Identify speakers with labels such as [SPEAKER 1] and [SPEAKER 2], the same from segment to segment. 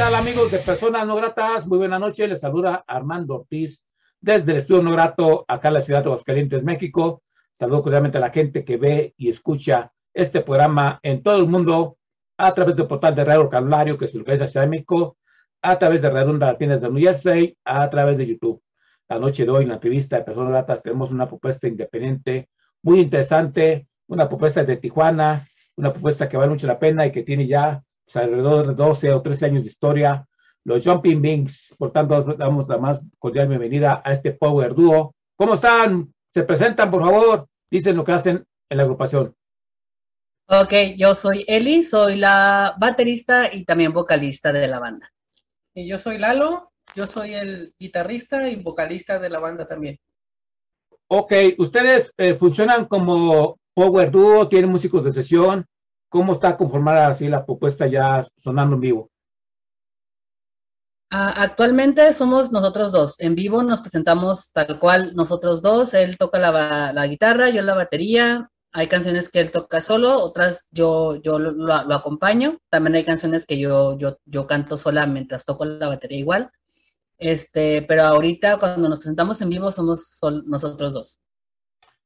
[SPEAKER 1] Tal amigos de Personas No Gratas? Muy buena noche, les saluda Armando Ortiz desde el Estudio No Grato, acá en la ciudad de Aguascalientes, México. Saludo cordialmente a la gente que ve y escucha este programa en todo el mundo a través del portal de Radio Calvario, que es el la Ciudad de México, a través de Redonda Latinas de New Jersey, a través de YouTube. La noche de hoy, en la entrevista de Personas Gratas, tenemos una propuesta independiente muy interesante, una propuesta de Tijuana, una propuesta que vale mucho la pena y que tiene ya alrededor de 12 o 13 años de historia. Los Jumping Binks, por tanto, damos la más cordial bienvenida a este Power Duo. ¿Cómo están? Se presentan, por favor. Dicen lo que hacen en la agrupación.
[SPEAKER 2] Ok, yo soy Eli, soy la baterista y también vocalista de la banda.
[SPEAKER 3] Y yo soy Lalo, yo soy el guitarrista y vocalista de la banda también.
[SPEAKER 1] Ok, ustedes eh, funcionan como Power Duo, tienen músicos de sesión, ¿Cómo está conformada así la propuesta ya sonando en vivo?
[SPEAKER 2] Ah, actualmente somos nosotros dos. En vivo nos presentamos tal cual nosotros dos. Él toca la, guitarra, yo la batería. Hay canciones que él toca solo, otras yo, yo lo, acompaño. También hay canciones que yo, yo, yo canto sola mientras toco la batería igual. Este, pero ahorita cuando nos presentamos en vivo somos nosotros dos.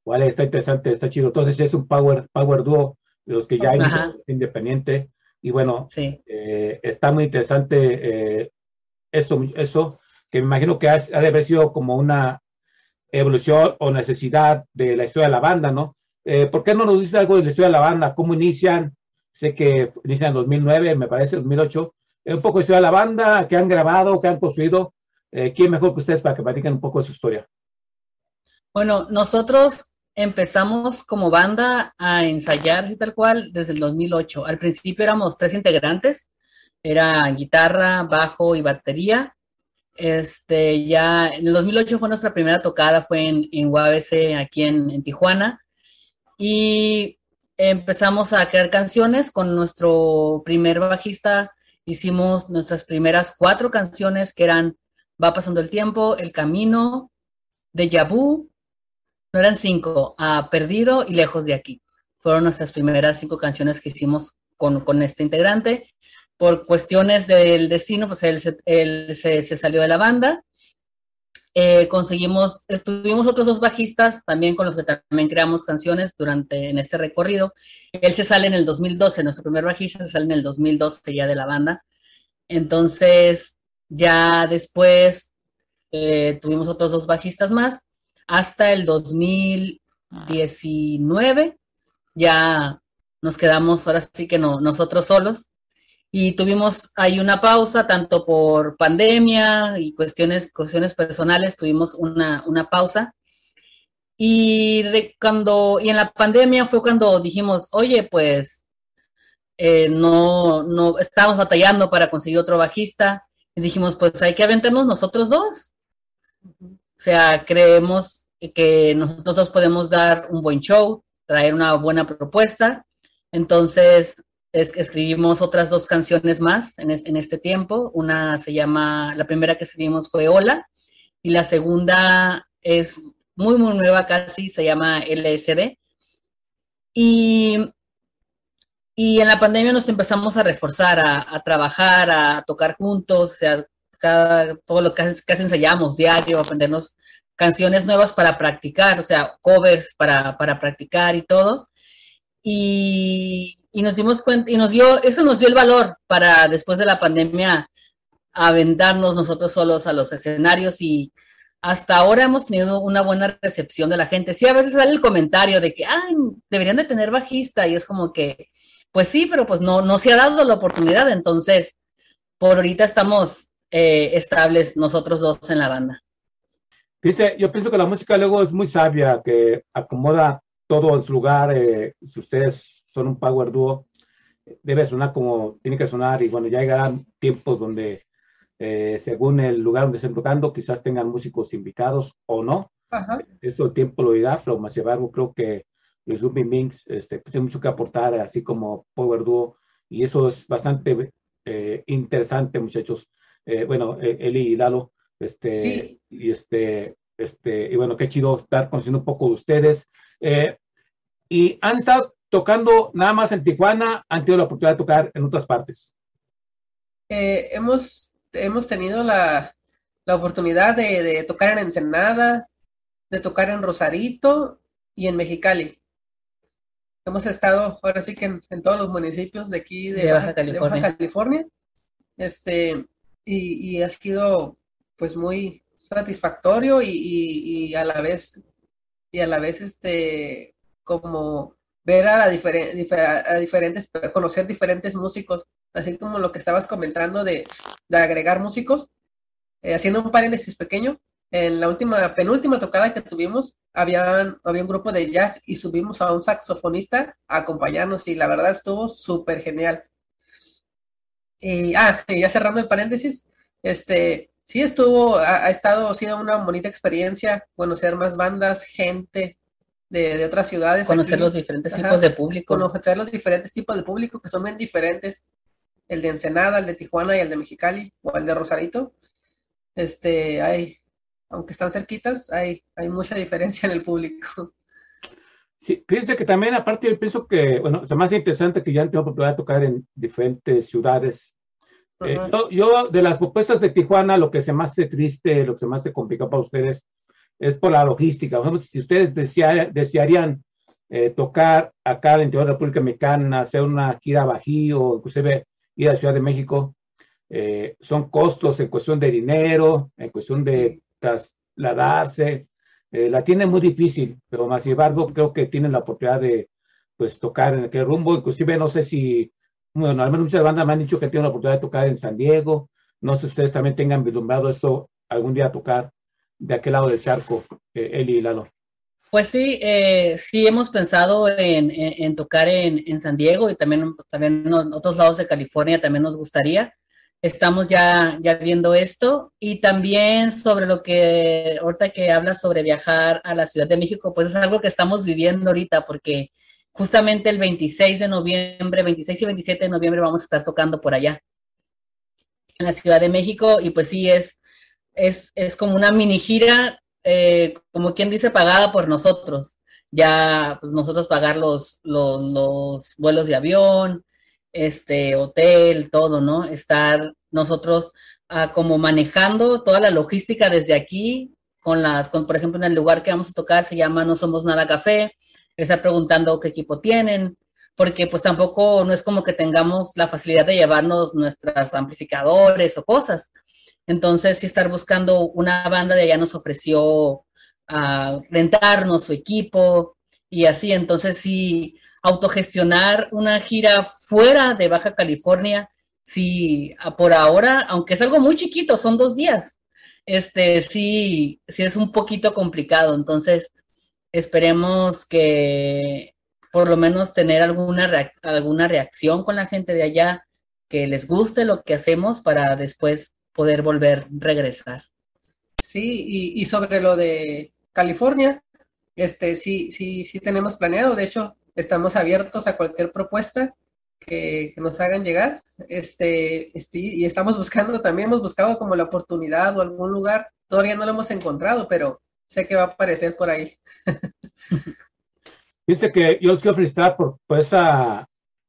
[SPEAKER 1] Vale, está interesante, está chido. Entonces es un power, power duo los que ya hay independiente. Y bueno, eh, está muy interesante eh, eso, eso, que me imagino que ha, de haber sido como una evolución o necesidad de la historia de la banda, ¿no? Eh, ¿Por qué no nos dice algo de la historia de la banda? ¿Cómo inician? Sé que inician en 2009, me parece, 2008. un poco de historia de la banda, que han grabado, que han construido. ¿Quién mejor que ustedes para que platiquen un poco de su historia?
[SPEAKER 2] Bueno, nosotros empezamos como banda a ensayar tal cual desde el 2008. Al principio éramos tres integrantes, era guitarra, bajo y batería. Este, ya en el 2008 fue nuestra primera tocada, fue en, en UABC aquí en, Tijuana. Y empezamos a crear canciones con nuestro primer bajista. Hicimos nuestras primeras cuatro canciones que eran Va pasando el tiempo, El Camino, De Vu, no eran cinco, a Perdido y Lejos de aquí. Fueron nuestras primeras cinco canciones que hicimos con, este integrante. Por cuestiones del destino, pues él, se, salió de la banda. Eh, conseguimos, estuvimos otros dos bajistas también con los que también creamos canciones durante en este recorrido. Él se sale en el 2012, nuestro primer bajista se sale en el 2012 ya de la banda. Entonces, ya después eh, tuvimos otros dos bajistas más hasta el 2019. Ya nos quedamos ahora sí que no, nosotros solos. Y tuvimos ahí una pausa, tanto por pandemia y cuestiones, cuestiones personales, tuvimos una, una pausa. Y, cuando, y en la pandemia fue cuando dijimos, oye, pues eh, no, no estábamos batallando para conseguir otro bajista. Y dijimos, pues hay que aventarnos nosotros dos. O sea, creemos que nosotros podemos dar un buen show, traer una buena propuesta. Entonces, es, escribimos otras dos canciones más en, en, este tiempo. Una se llama, la primera que escribimos fue Hola, y la segunda es muy, muy nueva casi, se llama LSD. Y, y en la pandemia nos empezamos a reforzar, a, a trabajar, a tocar juntos, o sea, todo lo que casi ensayamos diario, aprendernos canciones nuevas para practicar, o sea, covers para, para practicar y todo. Y, y, nos dimos cuenta, y nos dio, eso nos dio el valor para después de la pandemia aventarnos nosotros solos a los escenarios y hasta ahora hemos tenido una buena recepción de la gente. Sí, a veces sale el comentario de que, ay, deberían de tener bajista y es como que, pues sí, pero pues no, no se ha dado la oportunidad, entonces por ahorita estamos eh, estables nosotros dos en la banda.
[SPEAKER 1] Dice, yo pienso que la música luego es muy sabia, que acomoda todo en su lugar. Eh, si ustedes son un power dúo, debe sonar como tiene que sonar y bueno, ya llegarán tiempos donde eh, según el lugar donde estén tocando, quizás tengan músicos invitados o no.
[SPEAKER 3] Ajá.
[SPEAKER 1] Eso el tiempo lo dirá, pero más embargo creo que los Zombie Minx este, tiene mucho que aportar, así como Power Duo, y eso es bastante eh, interesante, muchachos. Eh, bueno, eh, Eli y Lalo, este,
[SPEAKER 3] Sí.
[SPEAKER 1] y este, este, y bueno, qué chido estar conociendo un poco de ustedes. Eh, y han estado tocando nada más en Tijuana, han tenido la oportunidad de tocar en otras partes.
[SPEAKER 3] Eh, hemos, hemos tenido la, la oportunidad de, de tocar en Ensenada, de tocar en Rosarito y en Mexicali. Hemos estado ahora sí que en, en todos los municipios de aquí de,
[SPEAKER 2] De Baja
[SPEAKER 3] de Baja
[SPEAKER 2] California.
[SPEAKER 3] California. Este, y, y ha sido pues muy satisfactorio y, y- a la vez, y a la vez este, como ver a, la difer- diferentes, conocer diferentes músicos, así como lo que estabas comentando de, de agregar músicos. Eh, haciendo un paréntesis pequeño, en la última, penúltima tocada que tuvimos, había un grupo de jazz y subimos a un saxofonista a acompañarnos y la verdad estuvo súper genial. Y, ah, y ya cerrando el paréntesis, este, sí estuvo, ha, ha estado, ha sido una bonita experiencia conocer más bandas, gente de, de otras ciudades.
[SPEAKER 2] Conocer
[SPEAKER 3] aquí.
[SPEAKER 2] los diferentes
[SPEAKER 3] Ajá.
[SPEAKER 2] tipos de público.
[SPEAKER 3] conocer los diferentes tipos de público que son bien diferentes, el de Ensenada, el de Tijuana y el de Mexicali o el de Rosarito. Este, hay, aunque están cerquitas, hay, hay mucha diferencia en el público.
[SPEAKER 1] Sí, fíjense que también, aparte, yo pienso que, bueno, es más interesante que ya han tenido oportunidad de tocar en diferentes ciudades. Eh,
[SPEAKER 3] Ajá.
[SPEAKER 1] yo, yo, de las propuestas de Tijuana, lo que se me hace triste, lo que se me hace complicado para ustedes, es por la logística. Por ejemplo, si ustedes desea- desearían eh, tocar acá en el interior de la República Mexicana, hacer una gira a Bajío, inclusive ir a la Ciudad de México, eh, son costos en cuestión de dinero, en cuestión de
[SPEAKER 3] Sí.
[SPEAKER 1] trasladarse, eh, la tienen muy difícil, pero más sin embargo creo que tienen la oportunidad de pues tocar en aquel rumbo, inclusive no sé si, bueno, al menos muchas bandas me han dicho que tienen la oportunidad de tocar en San Diego, no sé si ustedes también tengan vislumbrado esto algún día tocar de aquel lado del charco, eh, Eli y Lalo.
[SPEAKER 2] Pues sí, eh, sí hemos pensado en, en- en tocar en, en San Diego y también, también en otros lados de California también nos gustaría. Estamos ya, ya viendo esto y también sobre lo que ahorita que hablas sobre viajar a la Ciudad de México, pues es algo que estamos viviendo ahorita porque justamente el 26 de noviembre, 26 y 27 de noviembre vamos a estar tocando por allá en la Ciudad de México y pues sí es, es, es como una mini gira eh, como quien dice, pagada por nosotros. Ya, pues nosotros pagar los, los vuelos de avión, este, hotel, todo, ¿no? Estar nosotros ah, como manejando toda la logística desde aquí, con las, con, por ejemplo, en el lugar que vamos a tocar se llama No Somos Nada Café, estar preguntando qué equipo tienen, porque pues tampoco no es como que tengamos la facilidad de llevarnos nuestros amplificadores o cosas. Entonces, sí estar buscando una banda de allá nos ofreció a rentarnos su equipo y así. Entonces, sí, autogestionar una gira fuera de Baja California, sí, a- por ahora, aunque es algo muy chiquito, son dos días, este, sí, sí es un poquito complicado. Entonces, esperemos que por lo menos tener alguna, reac- alguna reacción con la gente de allá, que les guste lo que hacemos para después poder volver, regresar.
[SPEAKER 3] Sí, y, y sobre lo de California, este, sí, sí, sí tenemos planeado. De hecho, estamos abiertos a cualquier propuesta que, que nos hagan llegar. Este, este, y estamos buscando, también hemos buscado como la oportunidad o algún lugar. Todavía no lo hemos encontrado, pero sé que va a aparecer por ahí.
[SPEAKER 1] Fíjense que yo los quiero felicitar por, por esa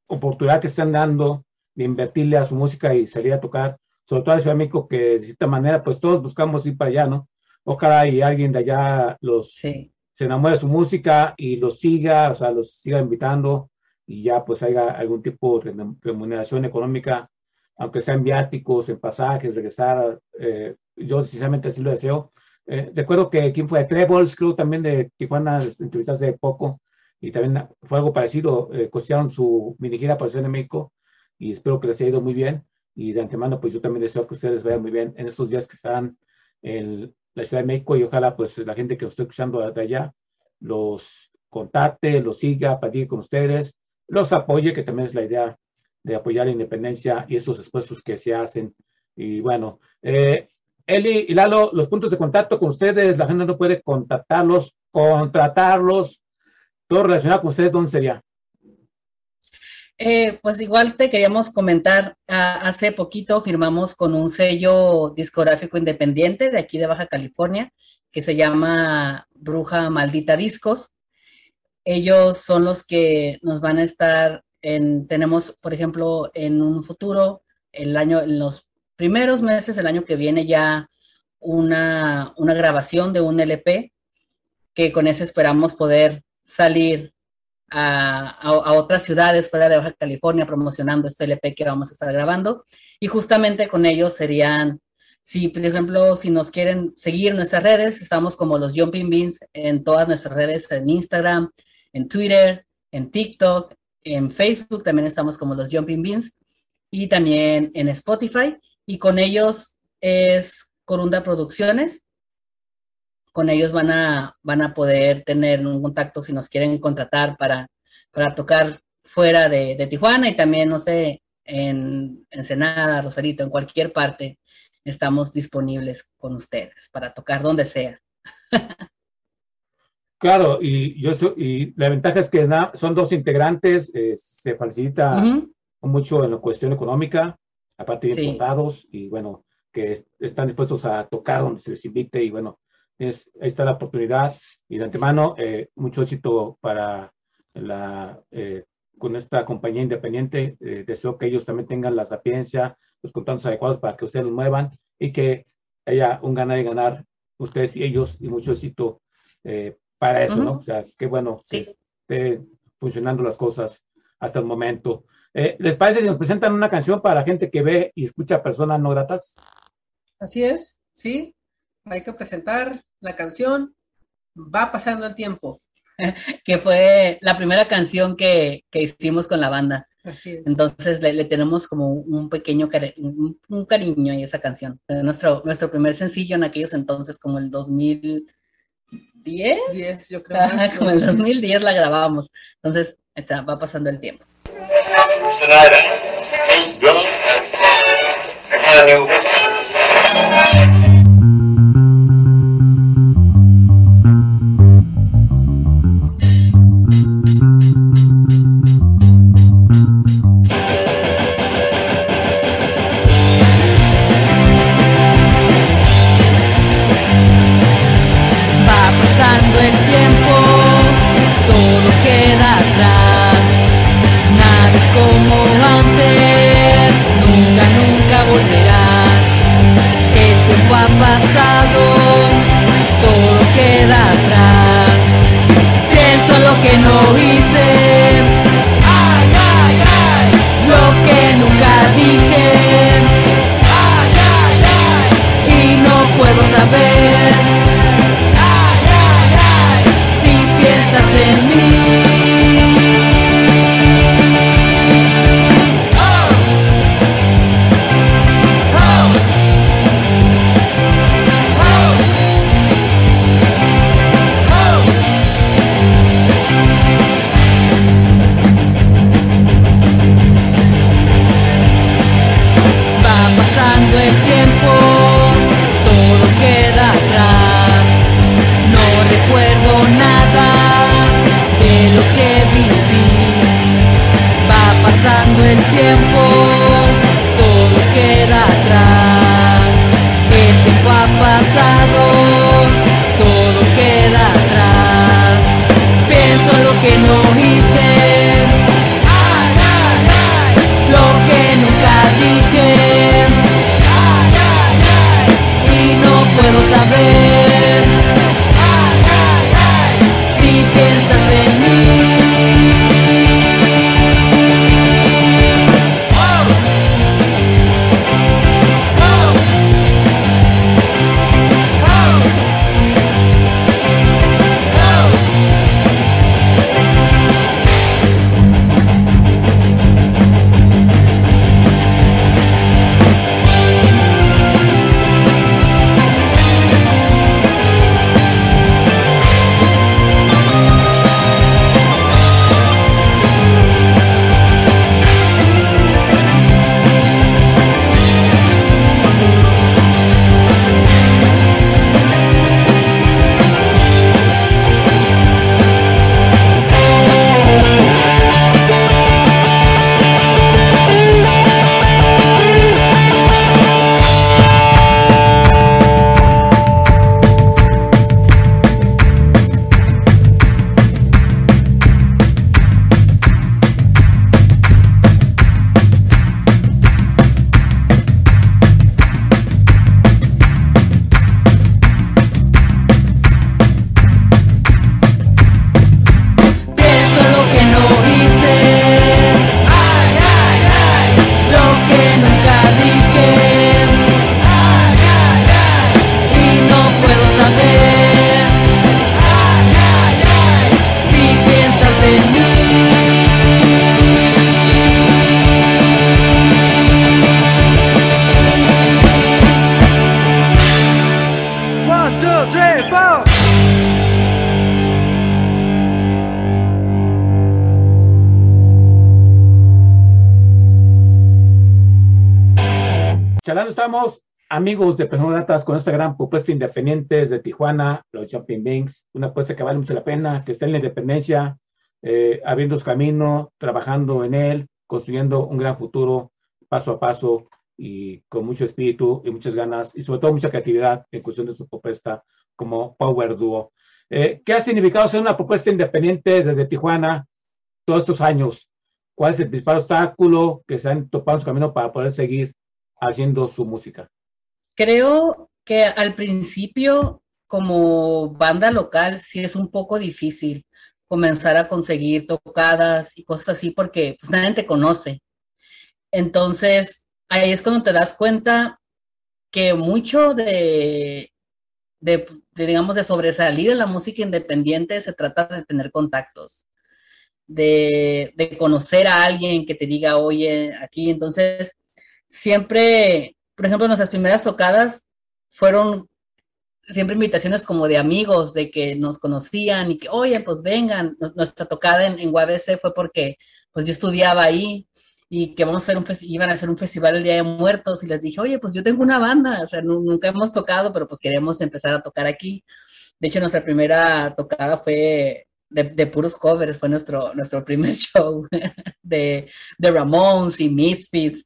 [SPEAKER 1] oportunidad que están dando de invertirle a su música y salir a tocar, sobre todo a la Ciudad de México, que de cierta manera, pues todos buscamos ir para allá, ¿no? Ojalá y alguien de allá los
[SPEAKER 2] Sí,
[SPEAKER 1] se enamore de su música y los siga, o sea, los siga invitando y ya pues haya algún tipo de remun- remuneración económica, aunque sean viáticos, en pasajes, regresar. eh, yo sinceramente así lo deseo. Eh, recuerdo que quien fue Trebles, creo también de Tijuana, les entrevistaste hace poco y también fue algo parecido, eh, costearon su mini gira para de México y espero que les haya ido muy bien y de antemano pues yo también deseo que ustedes les vaya muy bien en estos días que están en la Ciudad de México y ojalá pues la gente que lo esté escuchando de allá los contacte, los siga, ir con ustedes los apoye, que también es la idea de apoyar la independencia y estos esfuerzos que se hacen. Y bueno, eh, Eli y Lalo, los puntos de contacto con ustedes, la gente no puede contactarlos, contratarlos, todo relacionado con ustedes, ¿dónde sería?
[SPEAKER 2] Eh, pues igual te queríamos comentar, hace poquito firmamos con un sello discográfico independiente de aquí de Baja California, que se llama Bruja Maldita Discos. Ellos son los que nos van a estar en, tenemos, por ejemplo, en un futuro, el año, en los primeros meses del año que viene ya una, una grabación de un LP, que con ese esperamos poder salir a, otras ciudades fuera de Baja California promocionando este LP que vamos a estar grabando. Y justamente con ellos serían, si por ejemplo, si nos quieren seguir en nuestras redes, estamos como los Jumping Beans en todas nuestras redes, en Instagram, en Twitter, en TikTok, en Facebook también estamos como los Jumping Beans y también en Spotify. Y con ellos es Corunda Producciones con ellos van a, van a poder tener un contacto si nos quieren contratar para, para tocar fuera de, Tijuana y también, no sé, en Ensenada, Rosarito, en cualquier parte, estamos disponibles con ustedes para tocar donde sea.
[SPEAKER 1] Claro, y yo y la ventaja es que son dos integrantes, eh, se facilita mucho en la cuestión económica, aparte de sí. y bueno, que están dispuestos a tocar donde se les invite y bueno, es, ahí está la oportunidad y de antemano eh, mucho éxito para la, eh, con esta compañía independiente. Eh, deseo que ellos también tengan la sapiencia, los contactos adecuados para que ustedes los muevan y que haya un ganar y ganar ustedes y ellos y mucho éxito para eso, ¿no? O sea, qué bueno que esté funcionando las cosas hasta el momento. ¿Les parece si nos presentan una canción para la gente que ve y escucha personas no gratas?
[SPEAKER 3] Así es, sí hay que presentar la canción, va pasando el tiempo.
[SPEAKER 2] que fue la primera canción que, que hicimos con la banda. Así es. Entonces le, le, tenemos como un pequeño un, cariño a esa canción. Nuestro, nuestro primer sencillo en aquellos entonces, como el 2010. 10, yo creo. Como el 2010 la grabamos. Entonces está, va pasando el tiempo.
[SPEAKER 1] Estamos, amigos de Personas con esta gran propuesta independiente desde Tijuana, los Jumping Banks, una apuesta que vale mucho la pena, que está en la independencia, eh, abriendo su camino, trabajando en él, construyendo un gran futuro paso a paso y con mucho espíritu y muchas ganas y sobre todo mucha creatividad en cuestión de su propuesta como Power Duo. Eh, ¿Qué ha significado ser una propuesta independiente desde Tijuana todos estos años? ¿Cuál es el principal obstáculo que se han topado en su camino para poder seguir haciendo su música?
[SPEAKER 2] Creo que al principio, como banda local, sí es un poco difícil comenzar a conseguir tocadas y cosas así porque pues, nadie te conoce. Entonces, ahí es cuando te das cuenta que mucho de, de, digamos, de sobresalir en la música independiente se trata de tener contactos, de, de conocer a alguien que te diga, oye, aquí, entonces, siempre, por ejemplo, nuestras primeras tocadas fueron siempre invitaciones como de amigos, de que nos conocían y que, oye, pues vengan. Nuestra tocada en, en UABC fue porque pues yo estudiaba ahí y que vamos a hacer un iban a hacer un festival el Día de Muertos y les dije, oye, pues yo tengo una banda, o sea, nunca hemos tocado, pero pues queremos empezar a tocar aquí. De hecho, nuestra primera tocada fue de, puros covers, fue nuestro, nuestro primer show de, de Ramones y Misfits.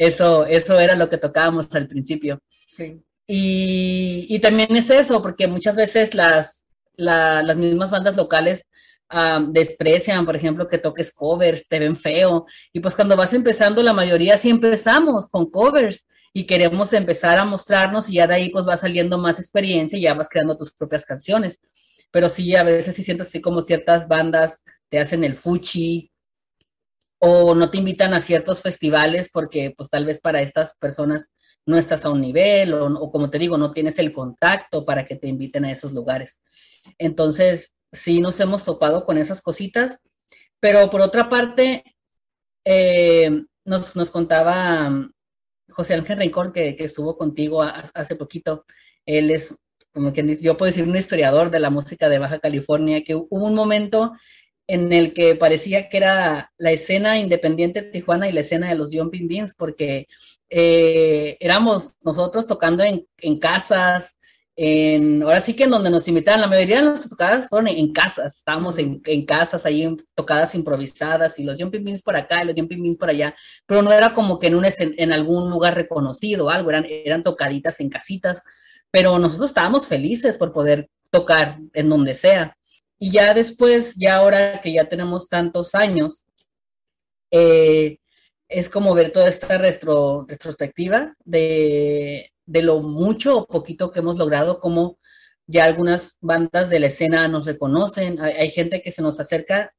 [SPEAKER 2] Eso, eso era lo que tocábamos al principio.
[SPEAKER 3] Sí.
[SPEAKER 2] Y, y, también es eso, porque muchas veces las, la, las mismas bandas locales um, desprecian, por ejemplo, que toques covers, te ven feo. Y pues cuando vas empezando, la mayoría sí empezamos con covers y queremos empezar a mostrarnos y ya de ahí pues va saliendo más experiencia y ya vas creando tus propias canciones. Pero sí, a veces sí sientes así como ciertas bandas te hacen el fuchi o no te invitan a ciertos festivales porque pues tal vez para estas personas no estás a un nivel o, como te digo, no tienes el contacto para que te inviten a esos lugares. Entonces, sí nos hemos topado con esas cositas, pero por otra parte, eh, nos, nos, contaba José Ángel Rincón, que, que estuvo contigo hace poquito, él es, como dice, yo puedo decir, un historiador de la música de Baja California, que hubo un momento en el que parecía que era la escena independiente de Tijuana y la escena de los Jumping Beans, porque eh, éramos nosotros tocando en, en, casas, en, ahora sí que en donde nos invitaban, la mayoría de nuestras tocadas fueron en, casas, estábamos en, en, casas, ahí tocadas improvisadas, y los Jumping Beans por acá, y los Jumping Beans por allá, pero no era como que en, un, en algún lugar reconocido o algo, eran, eran tocaditas en casitas, pero nosotros estábamos felices por poder tocar en donde sea. Y ya después, ya ahora que ya tenemos tantos años, eh, es como ver toda esta retro, retrospectiva de, de, lo mucho o poquito que hemos logrado, como ya algunas bandas de la escena nos reconocen, hay, hay gente que se nos acerca,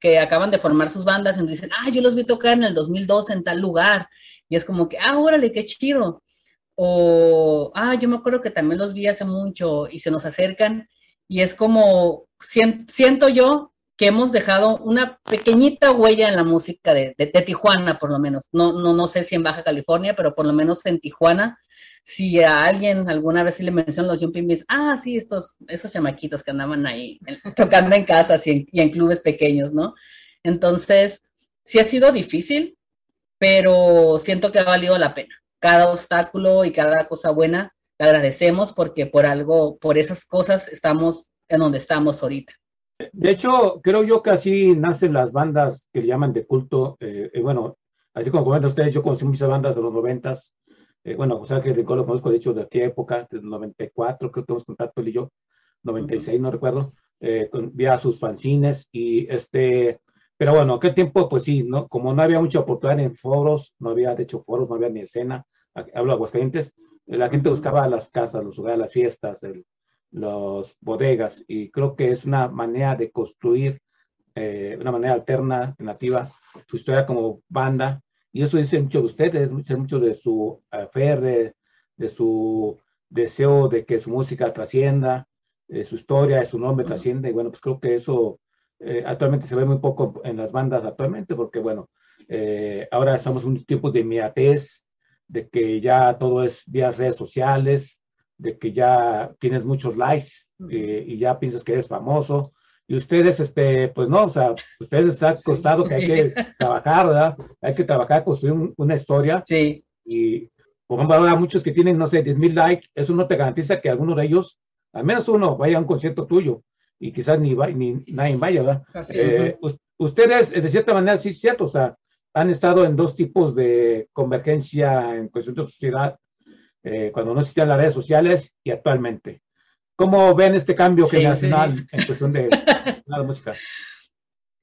[SPEAKER 2] que acaban de formar sus bandas y dicen, ah, yo los vi tocar en el 2002 en tal lugar, y es como que, ah, órale, qué chido, o, ah, yo me acuerdo que también los vi hace mucho y se nos acercan, y es como, siento yo que hemos dejado una pequeñita huella en la música de, de, Tijuana, por lo menos. No, no, no sé si en Baja California, pero por lo menos en Tijuana, si a alguien alguna vez le mencionan los Jumping Beats, ah, sí, estos, esos chamaquitos que andaban ahí tocando en casas y en, y en clubes pequeños, ¿no? Entonces, sí ha sido difícil, pero siento que ha valido la pena. Cada obstáculo y cada cosa buena, le agradecemos porque por algo, por esas cosas estamos en donde estamos ahorita.
[SPEAKER 1] De hecho, creo yo que así nacen las bandas que le llaman de culto. Eh, eh, bueno, así como comentan ustedes, yo conocí muchas bandas de los noventas. Eh, bueno, o sea que lo conozco, de hecho, de aquella época, del 94, creo que tenemos contacto él y yo, 96, uh -huh. no recuerdo, eh, con, vía sus fanzines y este, pero bueno, aquel tiempo, pues sí, no, como no había mucha oportunidad en foros, no había, de hecho, foros, no había ni escena, hablo de Aguascalientes, la gente buscaba las casas, los lugares, las fiestas, los bodegas y creo que es una manera de construir eh, una manera alterna, alternativa, su historia como banda. Y eso dice mucho de ustedes, dice mucho de su fe, de, de, su deseo de que su música trascienda, de su historia, de su nombre trascienda. Y bueno, pues creo que eso eh, actualmente se ve muy poco en las bandas actualmente porque bueno, eh, ahora estamos en un tiempo de inmediatez, de que ya todo es vía redes sociales, de que ya tienes muchos likes eh, y ya piensas que eres famoso. Y ustedes, este, pues no, o sea, ustedes les ha costado sí. que hay que trabajar, ¿verdad? Hay que trabajar, construir un, una historia.
[SPEAKER 2] Sí.
[SPEAKER 1] Y por ejemplo, ahora muchos que tienen, no sé, 10 mil likes, eso no te garantiza que alguno de ellos, al menos uno, vaya a un concierto tuyo y quizás ni, va, ni nadie vaya, ¿verdad? Eh, ustedes, de cierta manera, sí es cierto, o sea, han estado en dos tipos de convergencia en cuestión de sociedad, eh, cuando no existían las redes sociales y actualmente. ¿Cómo ven este cambio generacional en cuestión de la música?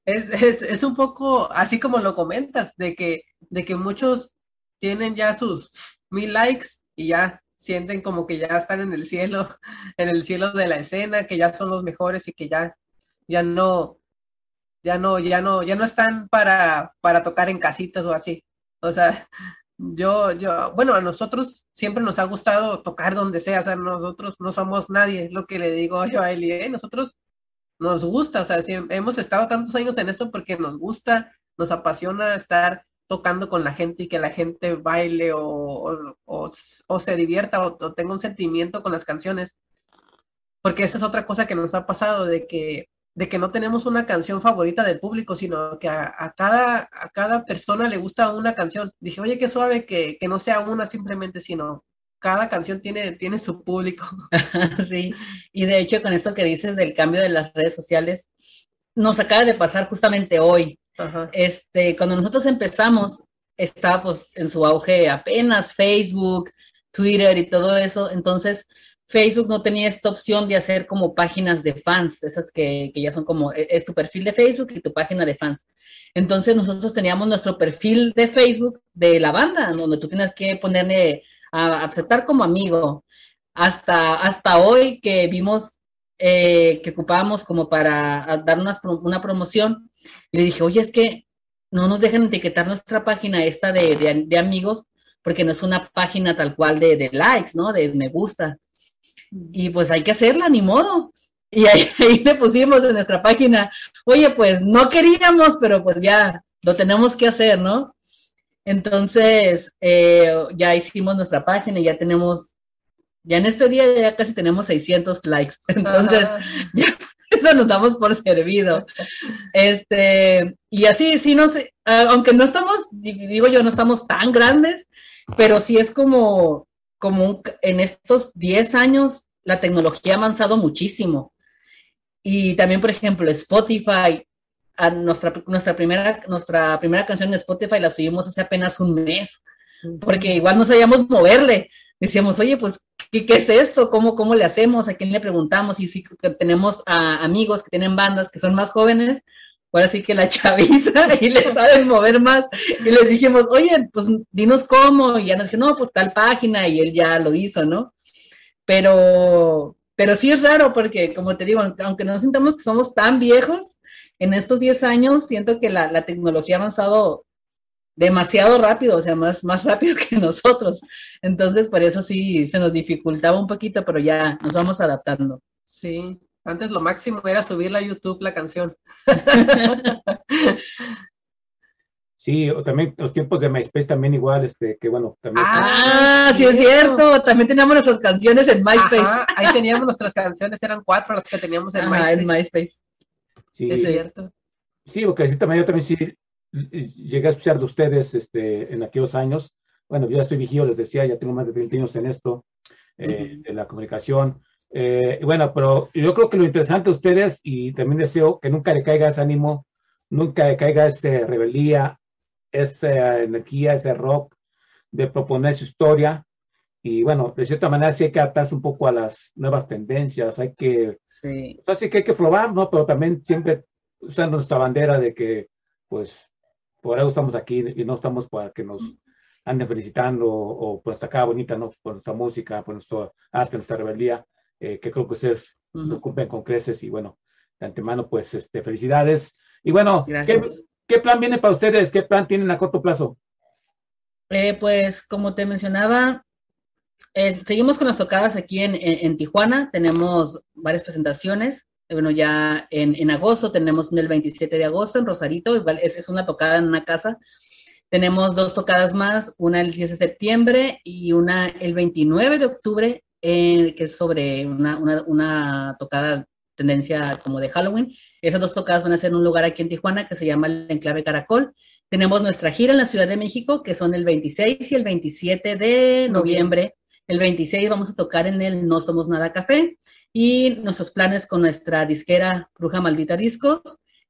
[SPEAKER 3] Es, es, es, un poco así como lo comentas, de que, de que muchos tienen ya sus mil likes y ya sienten como que ya están en el cielo, en el cielo de la escena, que ya son los mejores y que ya, ya no, ya no, ya no, ya no están para, para tocar en casitas o así. O sea, yo, yo, bueno, a nosotros siempre nos ha gustado tocar donde sea, o sea, nosotros no somos nadie, es lo que le digo yo a Eli, ¿eh? nosotros nos gusta, o sea, hemos estado tantos años en esto porque nos gusta, nos apasiona estar tocando con la gente y que la gente baile o, o, se divierta o, tenga un sentimiento con las canciones. Porque esa es otra cosa que nos ha pasado, de que, de que no tenemos una canción favorita del público, sino que a, cada, a cada persona le gusta una canción. Dije, oye, qué suave que, que no sea una simplemente, sino cada canción tiene, tiene su público.
[SPEAKER 2] sí, y de hecho con esto que dices del cambio de las redes sociales, nos acaba de pasar justamente hoy. Este, cuando nosotros empezamos, estaba pues en su auge apenas Facebook, Twitter y todo eso, entonces Facebook no tenía esta opción de hacer como páginas de fans, esas que, que, ya son como, e, es tu perfil de Facebook y tu página de fans. Entonces nosotros teníamos nuestro perfil de Facebook de la banda, donde tú tienes que ponerle a aceptar como amigo. Hasta, hasta hoy que vimos eh, que ocupábamos como para dar una, una, promoción, le dije, oye, es que no nos dejan etiquetar nuestra página esta de, de, amigos, porque no es una página tal cual de, de, likes, ¿no? De me gusta. Y pues hay que hacerla, ni modo. Y ahí, ahí le pusimos en nuestra página, oye, pues no queríamos, pero pues ya lo tenemos que hacer, ¿no? Entonces, eh, ya hicimos nuestra página y ya tenemos, ya en este día ya casi tenemos 600 likes. Entonces, ya eso nos damos por servido. Este, y así, sí, no sé, aunque no estamos, digo yo, no estamos tan grandes, pero sí es como, como en estos 10 años la tecnología ha avanzado muchísimo. Y también, por ejemplo, Spotify, nuestra, nuestra, primera, nuestra primera canción en Spotify la subimos hace apenas un mes, porque igual no sabíamos moverle. Decíamos, oye, pues, ¿qué, qué es esto? ¿Cómo, ¿Cómo le hacemos? ¿A quién le preguntamos? Y si tenemos a amigos que tienen bandas que son más jóvenes, ahora sí que la chaviza y le saben mover más. Y les dijimos, oye, pues dinos cómo. Y ya nos dijo, no, pues tal página. Y él ya lo hizo, ¿no? Pero, pero sí es raro porque, como te digo, aunque no sintamos que somos tan viejos, en estos 10 años siento que la, tecnología ha avanzado demasiado rápido, o sea, más, más rápido que nosotros. Entonces, por eso sí se nos dificultaba un poquito, pero ya nos vamos adaptando.
[SPEAKER 3] Sí, antes lo máximo era subirla a YouTube la canción.
[SPEAKER 1] Sí, o también los tiempos de MySpace también igual, este, que bueno, también.
[SPEAKER 2] Ah, sí es cierto, también teníamos nuestras canciones en MySpace.
[SPEAKER 3] ahí teníamos nuestras canciones, eran cuatro las que teníamos en MySpace.
[SPEAKER 2] En MySpace.
[SPEAKER 1] Sí, es cierto. Sí, porque así también yo también sí llegué a escuchar de ustedes este, en aquellos años. Bueno, yo ya estoy vigío, les decía, ya tengo más de 20 años en esto, eh, de la comunicación. Eh, bueno, pero yo creo que lo interesante de ustedes, y también deseo que nunca le caiga ese ánimo, nunca le caiga esa rebeldía, esa energía, ese rock de proponer su historia. Y bueno, de cierta manera sí hay que adaptarse un poco a las nuevas tendencias, hay que Sí. O sea, sí que hay que probar, ¿no? Pero también siempre usando nuestra bandera de que, pues, por algo estamos aquí y no estamos para que nos anden felicitando o, por esta cara bonita, ¿no? Por nuestra música, por nuestro arte, nuestra rebeldía, eh, que creo que ustedes lo cumplen con creces y bueno, de antemano, pues, este, felicidades. Y bueno, ¿qué, plan viene para ustedes? ¿Qué plan tienen a corto plazo?
[SPEAKER 2] Eh, pues, como te mencionaba, eh, seguimos con las tocadas aquí en, Tijuana, tenemos varias presentaciones. Eh, bueno, ya en, agosto tenemos el 27 de agosto en Rosarito, igual es, es una tocada en una casa. Tenemos dos tocadas más, una el 10 de septiembre y una el 29 de octubre, que es sobre una, una, una, tocada tendencia como de Halloween. Esas dos tocadas van a ser en un lugar aquí en Tijuana que se llama el Enclave Caracol Tenemos nuestra gira en la Ciudad de México, que son el 26 y el 27 de noviembre. El 26 vamos a tocar en el No Somos Nada Café y nuestros planes con nuestra disquera Bruja Maldita Discos,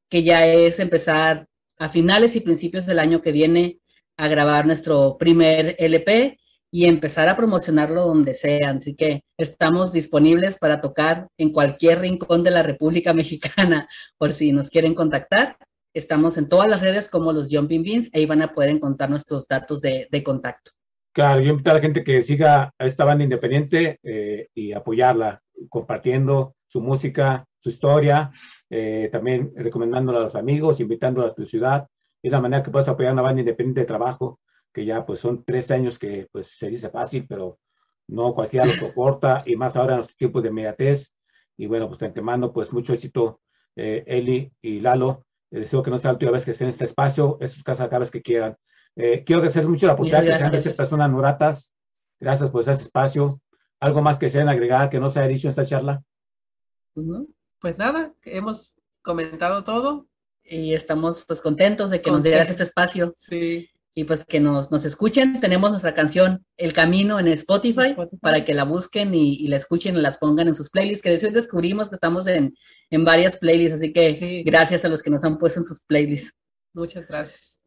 [SPEAKER 2] que ya es empezar a finales y principios del año que viene a grabar nuestro primer LP y empezar a promocionarlo donde sea. Así que estamos disponibles para tocar en cualquier rincón de la República Mexicana, por si nos quieren contactar. Estamos en todas las redes como los Jumping Beans, ahí van a poder encontrar nuestros datos de, contacto.
[SPEAKER 1] Claro, yo invito a la gente que siga a esta banda independiente eh, y apoyarla, compartiendo su música, su historia, eh, también recomendándola a los amigos, invitándola a tu ciudad. Es la manera que puedes apoyar una banda independiente de trabajo que ya pues son tres años que pues se dice fácil, pero no cualquiera lo soporta y más ahora en los tiempos de inmediatez. Y bueno, pues te mando pues mucho éxito, eh, Eli y Lalo. Les deseo que no sea la última vez que estén en este espacio, es su casa cada vez que quieran. Eh, quiero agradecer mucho la oportunidad que sean de personas no gratas. Gracias por ese espacio. ¿Algo más que sean agregar que no se haya dicho en esta charla?
[SPEAKER 3] Pues nada, hemos comentado todo.
[SPEAKER 2] Y estamos pues contentos de que nos dieras este espacio.
[SPEAKER 3] Sí
[SPEAKER 2] y pues que nos, nos escuchen. Tenemos nuestra canción El Camino en Spotify, para que la busquen y, la escuchen y las pongan en sus playlists, que de hecho descubrimos que estamos en, en varias playlists, así que gracias a los que nos han puesto en sus playlists.
[SPEAKER 3] Muchas gracias.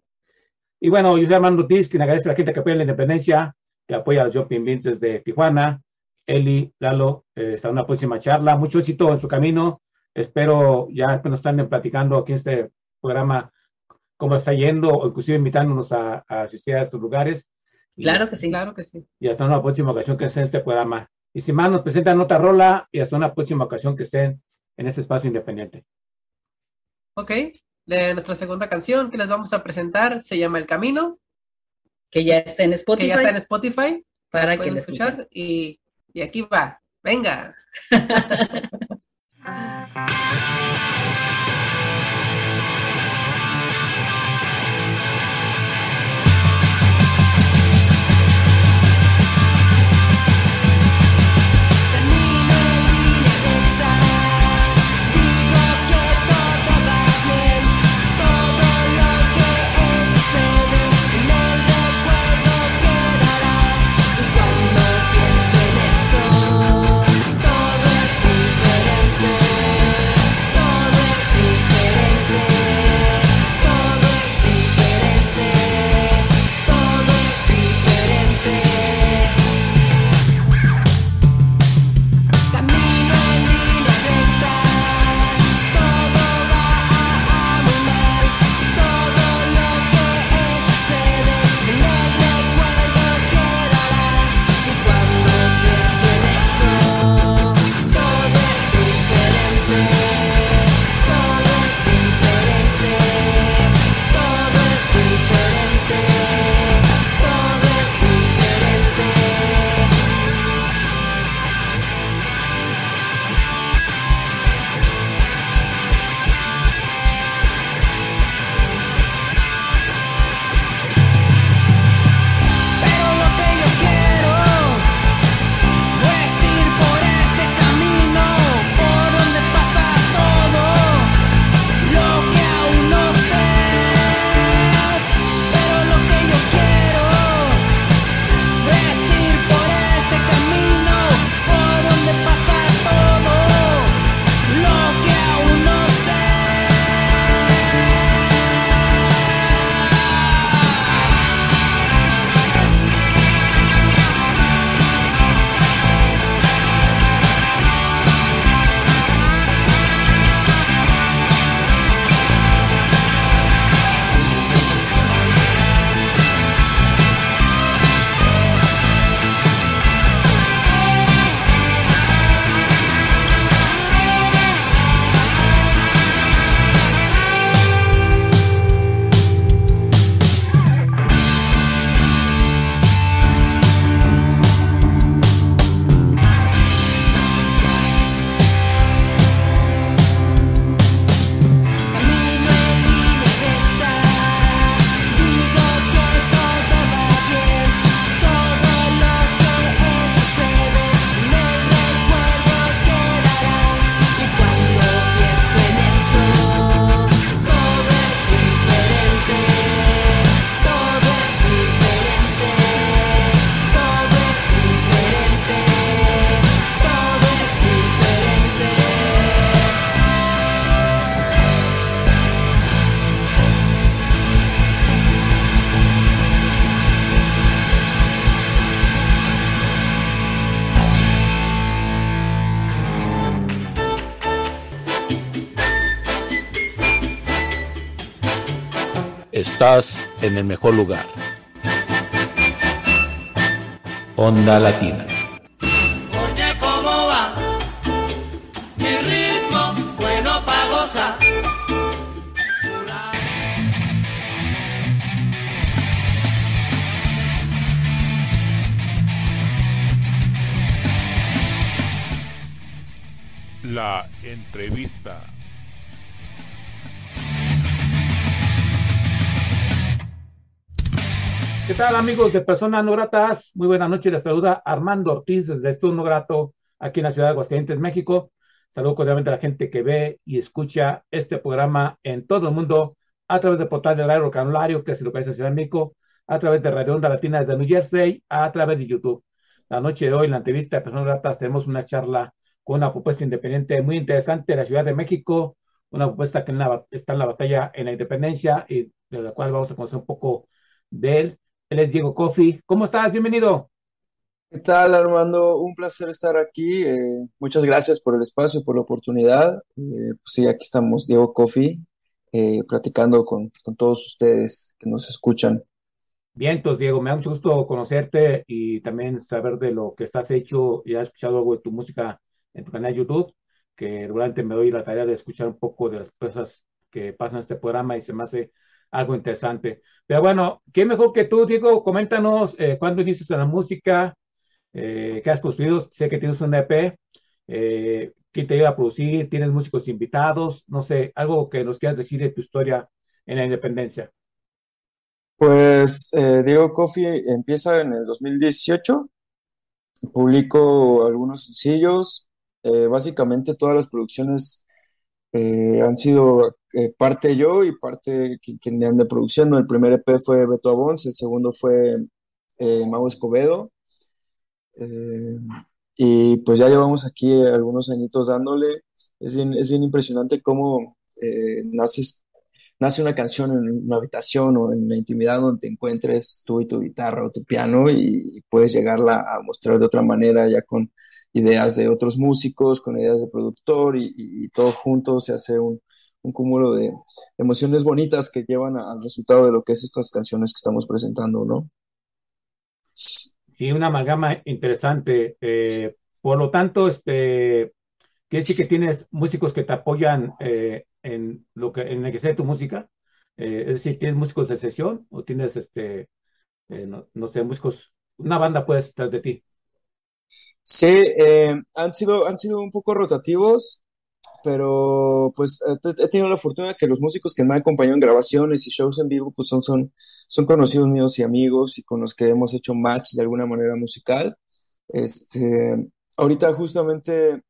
[SPEAKER 1] Y bueno, yo soy Armando Ortiz, quien agradece a la gente que apoya la independencia, que apoya a los Shopping Beans desde Tijuana. Eli, Lalo, eh, hasta una próxima charla. Mucho éxito en su camino. Espero ya que nos están platicando aquí en este programa cómo está yendo, o inclusive invitándonos a, asistir a estos lugares.
[SPEAKER 2] Claro que sí,
[SPEAKER 3] claro que sí.
[SPEAKER 1] Y hasta una próxima ocasión que estén en este programa. Y si más nos presentan otra rola y hasta una próxima ocasión que estén en este espacio independiente.
[SPEAKER 3] Ok, de nuestra segunda canción que les vamos a presentar se llama El Camino.
[SPEAKER 2] Que ya está en Spotify.
[SPEAKER 3] Que ya está en Spotify.
[SPEAKER 2] Para que
[SPEAKER 3] escuchar. Y, y aquí va. Venga.
[SPEAKER 4] estás en el mejor lugar. Onda Latina.
[SPEAKER 5] Oye, ¿cómo va? Mi ritmo, bueno pa' gozar.
[SPEAKER 4] La entrevista.
[SPEAKER 1] ¿Qué tal amigos de Personas No Gratas? Muy buenas noches, les saluda Armando Ortiz desde Estudio No Grato aquí en la ciudad de Aguascalientes, México. Saludo cordialmente a la gente que ve y escucha este programa en todo el mundo a través del portal de Radio Canulario, que el país de Ciudad de México, a través de Radio Onda Latina desde New Jersey, a través de YouTube. La noche de hoy, en la entrevista de Personas Gratas, tenemos una charla con una propuesta independiente muy interesante de la Ciudad de México, una propuesta que está en la batalla en la independencia y de la cual vamos a conocer un poco de él. Él es Diego Coffee. ¿Cómo estás? Bienvenido.
[SPEAKER 6] ¿Qué tal, Armando? Un placer estar aquí. Eh, muchas gracias por el espacio, por la oportunidad. Eh, pues sí, aquí estamos, Diego Coffee, eh, platicando con, con, todos ustedes que nos escuchan.
[SPEAKER 1] Bien, entonces, Diego, me da mucho gusto conocerte y también saber de lo que estás hecho. Ya he escuchado algo de tu música en tu canal de YouTube, que regularmente me doy la tarea de escuchar un poco de las cosas que pasan en este programa y se me hace algo interesante. Pero bueno, ¿qué mejor que tú, Diego? Coméntanos eh, cuándo inicias la música, eh, qué has construido, sé que tienes un EP, eh, quién te ayuda a producir, tienes músicos invitados, no sé, algo que nos quieras decir de tu historia en la independencia.
[SPEAKER 6] Pues Diego Coffee empieza en el 2018, publico algunos sencillos, básicamente todas las producciones han sido eh, parte yo y parte quien, me ande produciendo. El primer EP fue Beto Abons, el segundo fue eh, Mau Escobedo. Eh, y pues ya llevamos aquí algunos añitos dándole. Es bien, es bien impresionante cómo naces, nace una canción en una habitación o en la intimidad donde te encuentres tú y tu guitarra o tu piano y, puedes llegarla a mostrar de otra manera ya con ideas de otros músicos, con ideas de productor y, y todo junto se hace un, cúmulo de emociones bonitas que llevan al resultado de lo que es estas canciones que estamos presentando, ¿no?
[SPEAKER 1] Sí, una amalgama interesante. Eh, por lo tanto, este, quiere decir que tienes músicos que te apoyan eh, en lo que en el que sea tu música. Eh, es decir, tienes músicos de sesión o tienes, este, no, no, sé, músicos, una banda puede estar de ti.
[SPEAKER 6] Sí, han sido, han sido un poco rotativos pero pues he tenido la fortuna de que los músicos que me han acompañado en grabaciones y shows en vivo pues son, son, son conocidos míos y amigos y con los que hemos hecho match de alguna manera musical. Este, ahorita justamente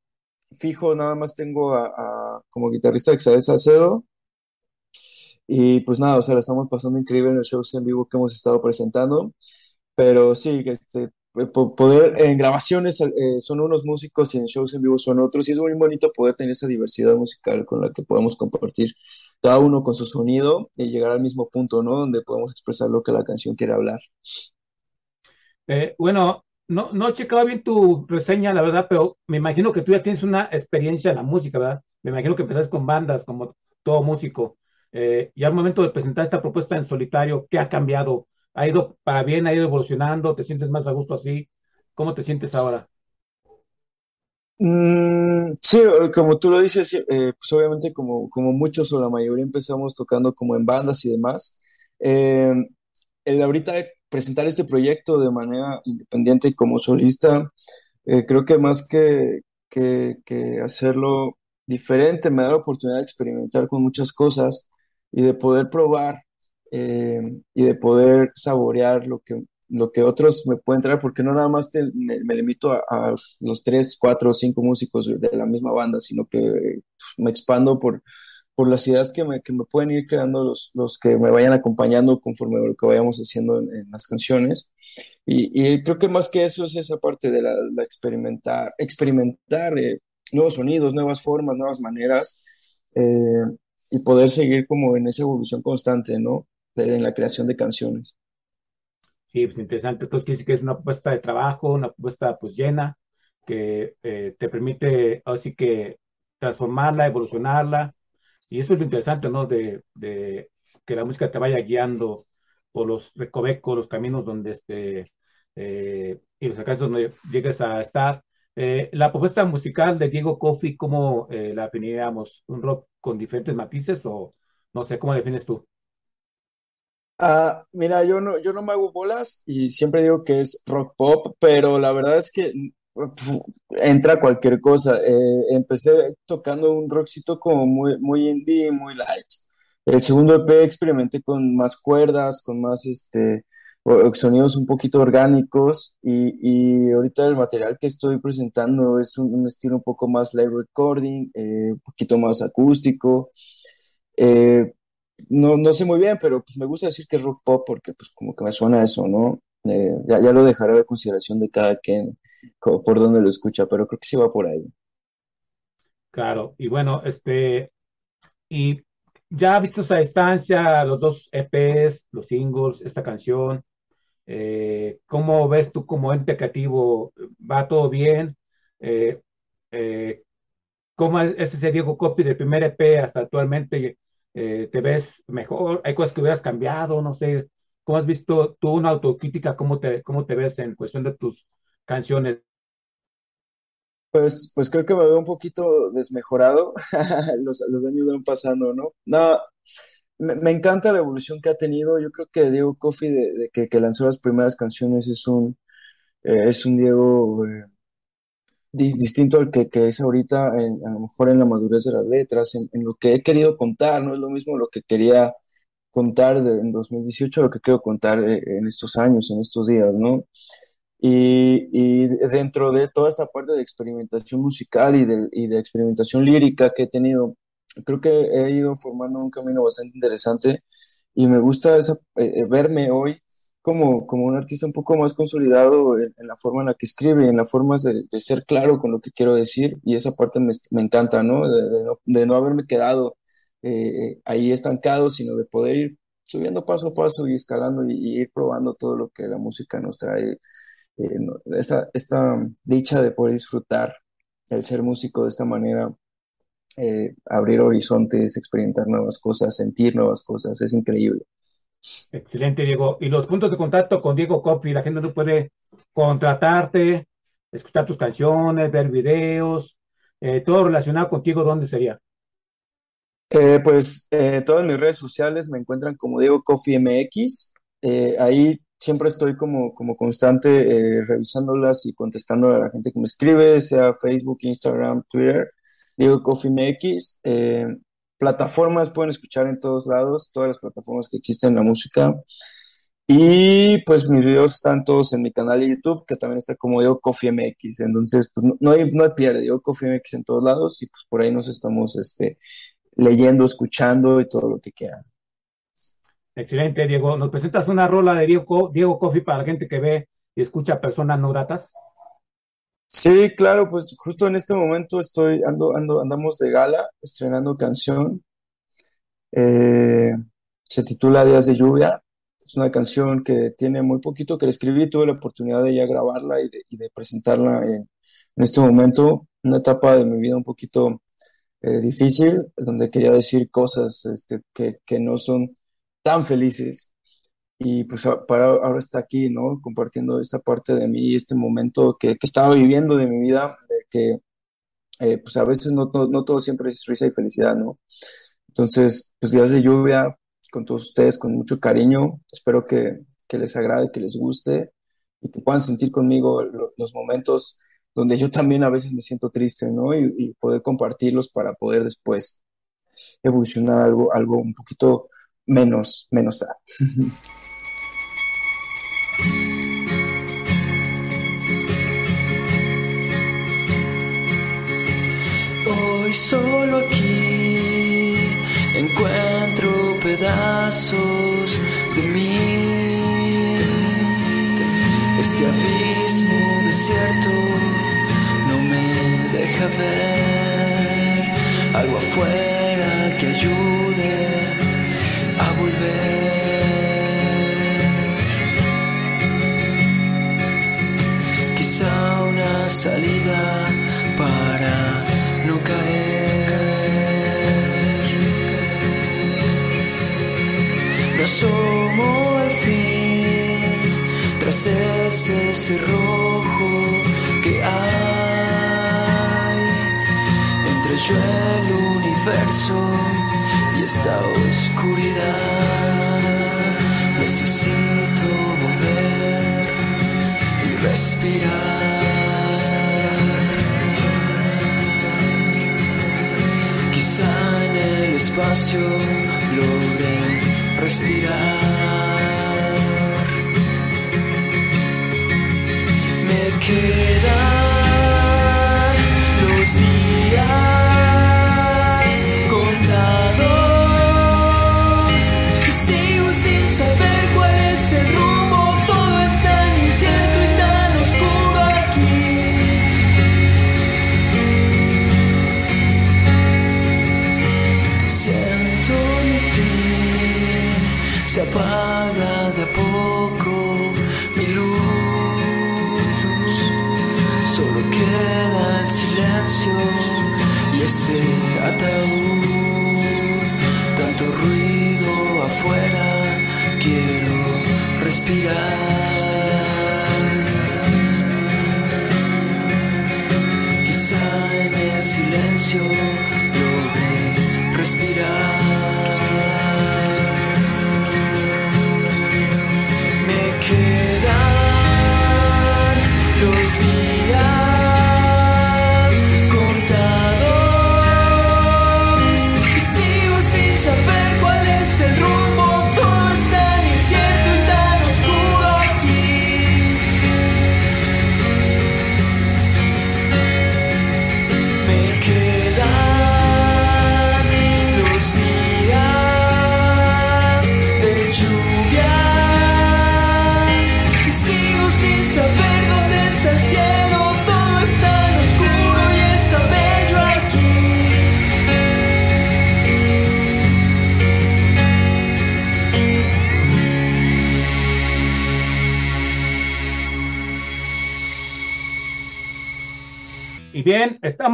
[SPEAKER 6] fijo nada más tengo a, como guitarrista Exael Salcedo y pues nada, o sea, la estamos pasando increíble en los shows en vivo que hemos estado presentando, pero sí, este, eh, poder en grabaciones eh, son unos músicos y en shows en vivo son otros y es muy bonito poder tener esa diversidad musical con la que podemos compartir cada uno con su sonido y llegar al mismo punto, ¿no? Donde podemos expresar lo que la canción quiere hablar.
[SPEAKER 1] Eh, bueno, no, no he checado bien tu reseña, la verdad, pero me imagino que tú ya tienes una experiencia en la música, ¿verdad? Me imagino que empezaste con bandas, como todo músico. y al momento de presentar esta propuesta en solitario, ¿qué ha cambiado? ¿Ha ido para bien? ¿Ha ido evolucionando? ¿Te sientes más a gusto así? ¿Cómo te sientes ahora?
[SPEAKER 6] Mm, sí, como tú lo dices, eh, pues obviamente como, como muchos o la mayoría empezamos tocando como en bandas y demás. Eh, el ahorita presentar este proyecto de manera independiente y como solista, eh, creo que más que, que, que hacerlo diferente, me da la oportunidad de experimentar con muchas cosas y de poder probar eh, y de poder saborear lo que, lo que otros me pueden traer, porque no nada más me, limito a, los tres, cuatro, cinco músicos de la misma banda, sino que pues, me expando por, por las ideas que me, que me pueden ir creando los, los que me vayan acompañando conforme a lo que vayamos haciendo en, las canciones. Y, creo que más que eso es esa parte de la, experimentar, experimentar eh, nuevos sonidos, nuevas formas, nuevas maneras, eh, y poder seguir como en esa evolución constante, ¿no? En la creación de canciones.
[SPEAKER 1] Sí, pues interesante. Entonces, quiere decir que es una propuesta de trabajo, una propuesta pues llena, que eh, te permite así que transformarla, evolucionarla. Y eso es lo interesante, ¿no? De, que la música te vaya guiando por los recovecos, los caminos donde este, eh, y los alcances donde llegues a estar. Eh, la propuesta musical de Diego Coffey, ¿cómo la definiríamos? ¿Un rock con diferentes matices o no sé, cómo defines tú?
[SPEAKER 6] Ah, mira, yo no, yo no me hago bolas y siempre digo que es rock pop, pero la verdad es que entra cualquier cosa. Eh, empecé tocando un rockcito como muy, muy indie, muy light. El segundo EP experimenté con más cuerdas, con más este, sonidos un poquito orgánicos y, y ahorita el material que estoy presentando es un, un estilo un poco más live recording, eh, un poquito más acústico. Eh, no, no sé muy bien, pero pues me gusta decir que es rock pop porque pues como que me suena eso, ¿no? Eh, ya, ya lo dejaré a consideración de cada quien por dónde lo escucha, pero creo que sí va por ahí.
[SPEAKER 1] Claro, y bueno, este, y ya vistos a distancia los dos EPs, los singles, esta canción, eh, ¿cómo ves tú como ente creativo? ¿Va todo bien? Eh, ¿cómo es ese Diego Copy del primer EP hasta actualmente? Eh, ¿te ves mejor? ¿Hay cosas que hubieras cambiado? No sé, ¿cómo has visto tú una autocrítica? ¿Cómo te, cómo te ves en cuestión de tus canciones?
[SPEAKER 6] Pues, pues creo que me veo un poquito desmejorado. Los, los años van pasando, ¿no? No, me, encanta la evolución que ha tenido. Yo creo que Diego Coffey, de, que, que lanzó las primeras canciones, es un, eh, es un Diego eh, distinto al que, que es ahorita, en- a lo mejor en la madurez de las letras, en, lo que he querido contar. No es lo mismo lo que quería contar de- en 2018 a lo que quiero contar eh, en estos años, en estos días, ¿no? Y, y dentro de toda esta parte de experimentación musical y de, y de experimentación lírica que he tenido, creo que he ido formando un camino bastante interesante y me gusta eh, eh, verme hoy como, como un artista un poco más consolidado en, la forma en la que escribe, en la forma de, ser claro con lo que quiero decir y esa parte me, me encanta, ¿no? De, no, de no haberme quedado eh, ahí estancado, sino de poder ir subiendo paso a paso y escalando y, ir probando todo lo que la música nos trae eh, esta dicha de poder disfrutar el ser músico de esta manera, eh, abrir horizontes, experimentar nuevas cosas, sentir nuevas cosas, es increíble.
[SPEAKER 1] Excelente, Diego. Y los puntos de contacto con Diego Coffey, la gente no puede contratarte, escuchar tus canciones, ver videos, eh, todo relacionado contigo, ¿dónde sería?
[SPEAKER 6] Eh, pues eh, todas mis redes sociales me encuentran como Diego Coffee MX. Eh, ahí siempre estoy como, como constante revisándolas y contestando a la gente que me escribe, sea Facebook, Instagram, Twitter, Diego Coffee MX. Plataformas pueden escuchar en todos lados, todas las plataformas que existen en la música. Y pues mis videos están todos en mi canal de YouTube, que también está como Diego Coffee MX. Entonces, pues no, hay, no hay pierde, Diego Coffee MX en todos lados y pues por ahí nos estamos este, leyendo, escuchando y todo lo que quieran.
[SPEAKER 1] Excelente, Diego. ¿Nos presentas una rola de Diego, Diego Coffey para la gente que ve y escucha personas no gratas?
[SPEAKER 6] Sí, claro, pues justo en este momento estoy, ando, ando, andamos de gala, estrenando canción. Eh, se titula Días de Lluvia. Es una canción que tiene muy poquito que la escribí, tuve la oportunidad de ya grabarla y de, y de presentarla en, en este momento, una etapa de mi vida un poquito eh, difícil, donde quería decir cosas este, que, que no son tan felices. Y pues para ahora está aquí, ¿no? Compartiendo esta parte de mí, este momento que, que estaba viviendo de mi vida, de que eh, pues a veces no, no, no todo siempre es risa y felicidad, ¿no? Entonces, pues días de lluvia con todos ustedes, con mucho cariño. Espero que, que les agrade, que les guste y que puedan sentir conmigo lo- los momentos donde yo también a veces me siento triste, ¿no? Y, y poder compartirlos para poder después evolucionar algo, algo un poquito menos, menos sad.
[SPEAKER 7] solo aquí encuentro pedazos de mí. Este abismo desierto no me deja ver algo afuera que ayude a volver. Asomo al fin tras ese cerrojo que hay entre yo el universo y esta oscuridad. Necesito volver y respirar. Quizá en el espacio logre respirar. Me quedan los días respirar. Quizá en el silencio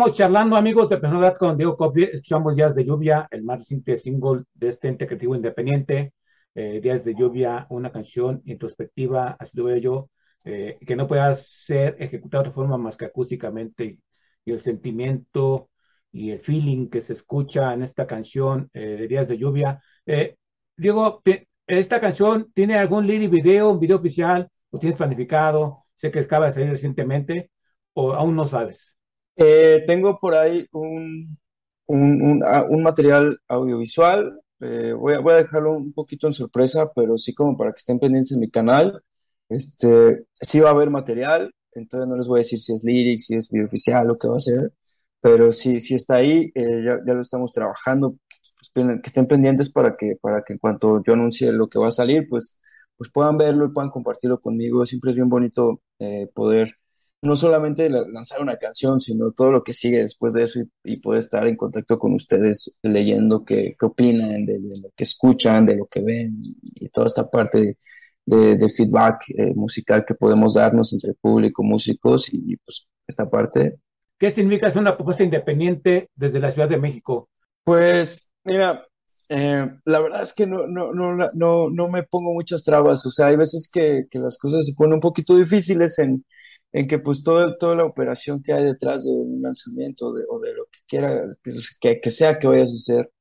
[SPEAKER 1] estamos charlando, amigos de Personalidad con Diego Coffee. Escuchamos Días de Lluvia, el más reciente single de este ente creativo independiente. Eh, Días de Lluvia, una canción introspectiva, así lo veo yo, eh, que no pueda ser ejecutada de otra forma más que acústicamente. Y, el sentimiento y el feeling que se escucha en esta canción eh, de Días de Lluvia. Eh, Diego, ¿esta canción tiene algún lyric video, un video oficial? ¿Lo tienes planificado? Sé que acaba de salir recientemente, o aún no sabes.
[SPEAKER 6] Eh, tengo por ahí un, un, un- ah, un material audiovisual. eh, voy a, voy a dejarlo un poquito en sorpresa, pero sí como para que estén pendientes en mi canal. Este, sí va a haber material, entonces no les voy a decir si es lyrics, si es video oficial o qué va a ser, pero sí, sí está ahí, eh, ya, ya lo estamos trabajando. Pues, que estén pendientes para que, para que en cuanto yo anuncie lo que va a salir, pues, pues puedan verlo y puedan compartirlo conmigo. Siempre es bien bonito eh, poder no solamente la- lanzar una canción, sino todo lo que sigue después de eso y, y poder estar en contacto con ustedes leyendo qué, qué opinan, de, de lo que escuchan, de lo que ven y, y toda esta parte de, de- de feedback eh, musical que podemos darnos entre público, músicos y pues esta parte.
[SPEAKER 1] ¿Qué significa ser una propuesta independiente desde la Ciudad de México?
[SPEAKER 6] Pues mira, eh, la verdad es que no, no, no, no me pongo muchas trabas, o sea, hay veces que, que las cosas se ponen un poquito difíciles en, en que pues todo, toda la operación que hay detrás de un lanzamiento de- o de lo que quiera, pues, que, que sea que vayas a hacer,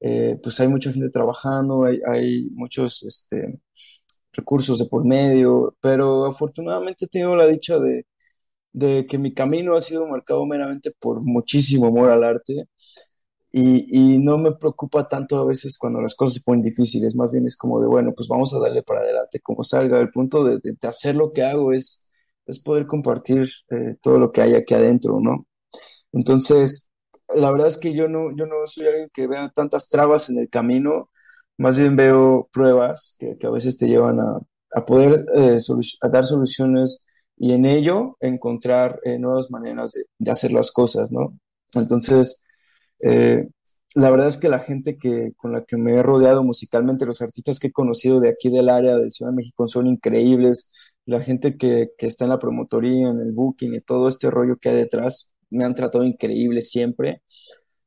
[SPEAKER 6] eh, pues hay mucha gente trabajando, hay, hay muchos este, recursos de por medio, pero afortunadamente he tenido la dicha de, de que mi camino ha sido marcado meramente por muchísimo amor al arte y, y no me preocupa tanto a veces cuando las cosas se ponen difíciles, más bien es como de, bueno, pues vamos a darle para adelante como salga. El punto de- de hacer lo que hago es, es poder compartir eh, todo lo que hay aquí adentro, ¿no? Entonces, la verdad es que yo no, yo no soy alguien que vea tantas trabas en el camino, más bien veo pruebas que, a veces te llevan a, a poder eh, a dar soluciones y en ello encontrar eh, nuevas maneras de, hacer las cosas, ¿no? Entonces, la verdad es que la gente que, con la que me he rodeado musicalmente, los artistas que he conocido de aquí del área de Ciudad de México son increíbles. La gente que, que está en la promotoría, en el booking y todo este rollo que hay detrás, me han tratado increíble siempre.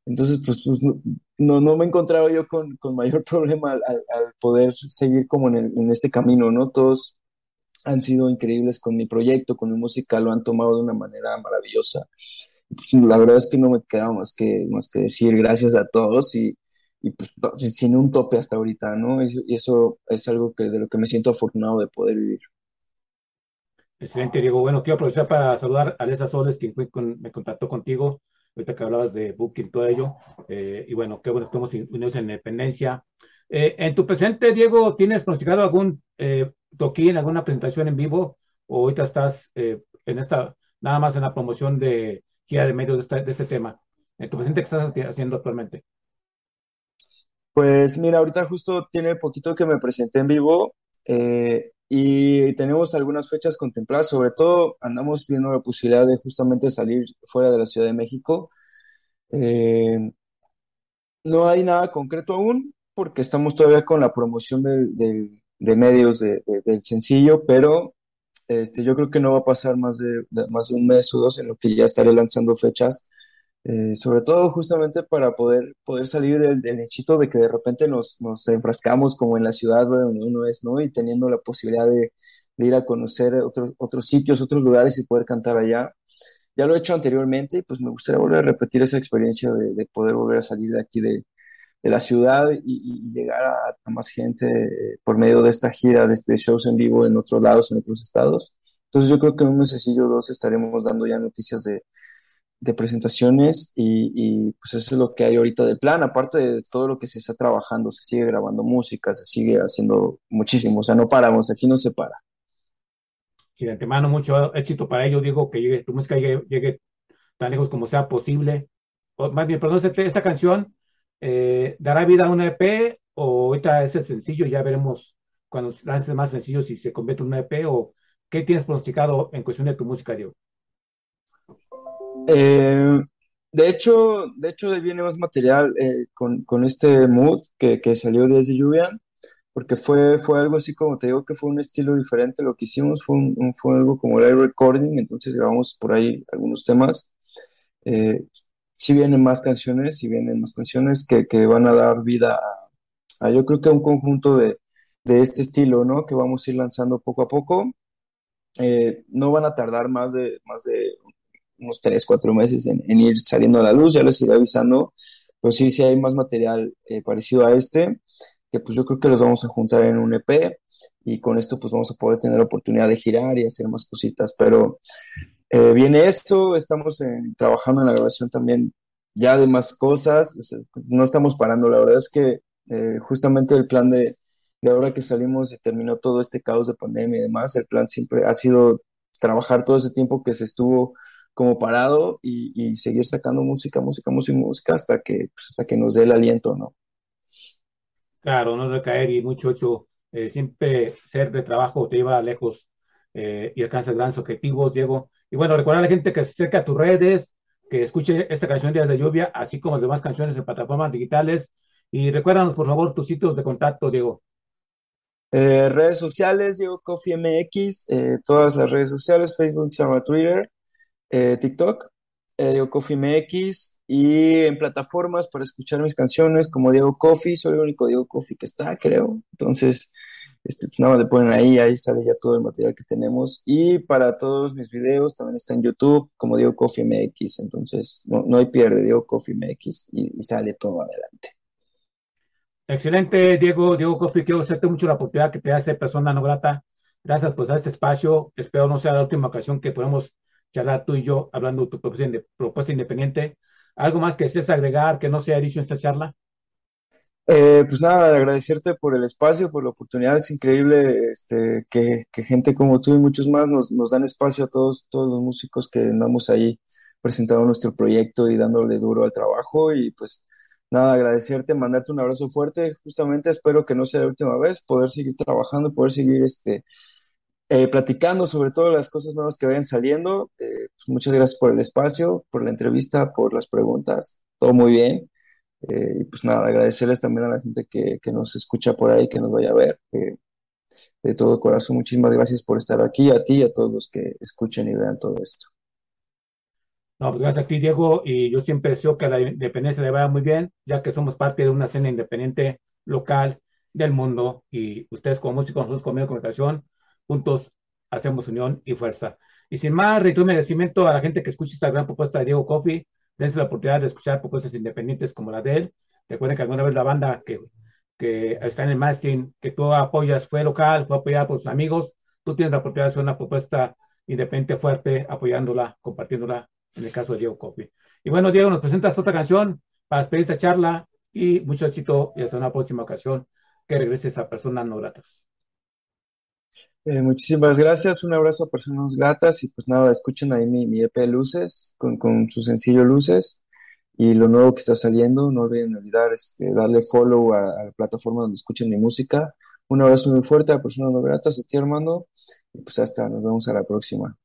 [SPEAKER 6] Entonces, pues, pues, no- no, me he encontrado yo con, con mayor problema al, poder seguir como en, en este camino, ¿no? Todos han sido increíbles con mi proyecto, con mi música, lo han tomado de una manera maravillosa. Pues, la verdad es que no me queda más que, más que decir gracias a todos y, y pues, sin un tope hasta ahorita, ¿no? Y y eso es algo que, de lo que me siento afortunado de poder vivir.
[SPEAKER 1] Excelente, Diego. Bueno, quiero aprovechar para saludar a Alessa Soles, quien me contactó contigo, ahorita que hablabas de Booking, todo ello. Eh, y bueno, qué bueno estamos unidos en independencia. Eh, en tu presente, Diego, ¿tienes pronosticado algún eh, toquín, alguna presentación en vivo? ¿O ahorita estás eh, en esta, nada más en la promoción de gira de medios de este tema? En tu presente, ¿qué estás haciendo actualmente?
[SPEAKER 6] Pues mira, ahorita justo tiene poquito que me presenté en vivo eh, y tenemos algunas fechas contempladas, sobre todo andamos viendo la posibilidad de justamente salir fuera de la Ciudad de México. Eh, no hay nada concreto aún porque estamos todavía con la promoción de medios de- de- del sencillo, pero este, yo creo que no va a pasar más de, de- más de un mes o dos en lo que ya estaré lanzando fechas eh, sobre todo justamente para poder, poder salir del, del de que de repente nos, nos enfrascamos como en la ciudad donde uno es, ¿no? Y teniendo la posibilidad de, ir a conocer otros, otros sitios, otros lugares y poder cantar allá. Ya lo he hecho anteriormente y pues me gustaría volver a repetir esa experiencia de, de poder volver a salir de aquí de, la ciudad y, llegar a, más gente eh, por medio de esta gira de, de shows en vivo en otros lados, en otros estados. Entonces yo creo que en un mesecillo o dos estaremos dando ya noticias de de presentaciones y, pues eso es lo que hay ahorita de plan, aparte de todo lo que se está trabajando, se sigue grabando música, se sigue haciendo muchísimo, o sea, no paramos, aquí no se para.
[SPEAKER 1] Y de antemano, mucho éxito para ello, Diego, que tu música llegue, llegue tan lejos como sea posible. O, más bien, perdón, este- esta canción eh, dará vida a una EP o ahorita es el sencillo, ya veremos cuando lances más sencillos si se convierte en una EP o qué tienes pronosticado en cuestión de tu música, Diego.
[SPEAKER 6] Eh, de hecho, de hecho viene más material eh, con, con este mood que, que salió desde Lluvia, porque fue, fue algo así como te digo que fue un estilo diferente, lo que hicimos fue, un, un- fue algo como live recording, entonces grabamos por ahí algunos temas. Eh, sí vienen más canciones, sí vienen más canciones que, que van a dar vida a, yo creo que a un conjunto de, de este estilo, ¿no? Que vamos a ir lanzando poco a poco. No van a tardar más de, más de unos tres, cuatro meses en, ir saliendo a la luz, ya les iré avisando, pero sí, sí hay más material eh, parecido a este, que pues yo creo que los vamos a juntar en un EP y con esto pues vamos a poder tener oportunidad de girar y hacer más cositas, pero eh, viene esto, estamos en- trabajando en la grabación también ya de más cosas, no estamos parando, la verdad es que eh, justamente el plan de, de ahora que salimos y terminó todo este caos de pandemia y demás, el plan siempre ha sido trabajar todo ese tiempo que se estuvo como parado y, y seguir sacando música, música, música, música hasta que, pues, hasta que nos dé el aliento, ¿no?
[SPEAKER 1] Claro, no recaer y mucho hecho, eh, siempre ser de trabajo te lleva lejos eh, y alcanzas grandes objetivos, Diego. Y bueno, recuerda a la gente que se acerque a tus redes, que escuche esta canción Días de Lluvia, así como las demás canciones en plataformas digitales. Y recuérdanos, por favor, tus sitios de contacto, Diego.
[SPEAKER 6] Eh, redes sociales, Diego Coffee MX, eh, todas las redes sociales, Facebook, Instagram, Twitter, eh, TikTok, eh, Diego Coffee MX y en plataformas para escuchar mis canciones como Diego Coffee, soy el único Diego Coffee que está, creo. Entonces, este, pues, nada más le ponen ahí, ahí sale ya todo el material que tenemos. Y para todos mis videos también está en YouTube como Diego Coffee MX. Entonces, no, no hay pierde, Diego Coffee MX y, sale todo adelante.
[SPEAKER 1] Excelente, Diego. Diego Coffey, quiero agradecerte mucho la oportunidad que te hace persona no grata. Gracias por dar este espacio. Espero no sea la última ocasión que podamos charlar tú y yo hablando de tu propuesta, inde- propuesta independiente. ¿Algo más que desees agregar que no sea dicho en esta charla?
[SPEAKER 6] Eh, pues nada, agradecerte por el espacio, por la oportunidad. Es increíble este, que, que gente como tú y muchos más nos, nos dan espacio a todos, todos los músicos que andamos ahí presentando nuestro proyecto y dándole duro al trabajo. Y pues nada, agradecerte, mandarte un abrazo fuerte. Justamente espero que no sea la última vez, poder seguir trabajando, poder seguir este, eh, platicando sobre todo las cosas nuevas que vayan saliendo. Eh, pues muchas gracias por el espacio, por la entrevista, por las preguntas. Todo muy bien. Eh, y pues nada, agradecerles también a la gente que, que nos escucha por ahí, que nos vaya a ver. Eh, de todo corazón, muchísimas gracias por estar aquí, a ti y a todos los que escuchen y vean todo esto.
[SPEAKER 1] No, pues gracias a ti, Diego, y yo siempre deseo que a la independencia le vaya muy bien, ya que somos parte de una escena independiente local del mundo y ustedes como músicos, nosotros como comunicación, juntos hacemos unión y fuerza. Y sin más, reitero mi agradecimiento a la gente que escucha esta gran propuesta de Diego Coffee, dense la oportunidad de escuchar propuestas independientes como la de él. Recuerden que alguna vez la banda que, que está en el mastering, que tú apoyas, fue local, fue apoyada por sus amigos, tú tienes la oportunidad de hacer una propuesta independiente fuerte, apoyándola, compartiéndola, en el caso de Diego Coffee. Y bueno, Diego, nos presentas otra canción para despedir esta charla y mucho éxito y hasta una próxima ocasión que regreses a personas no gratas.
[SPEAKER 6] Eh, muchísimas gracias, un abrazo a personas gratas y pues nada, escuchen ahí mi, mi EP Luces con, con su sencillo Luces y lo nuevo que está saliendo, no olviden olvidar este, darle follow a, la plataforma donde escuchen mi música. Un abrazo muy fuerte a personas no gratas, a ti hermano, y pues hasta, nos vemos a la próxima.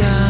[SPEAKER 7] Descansar,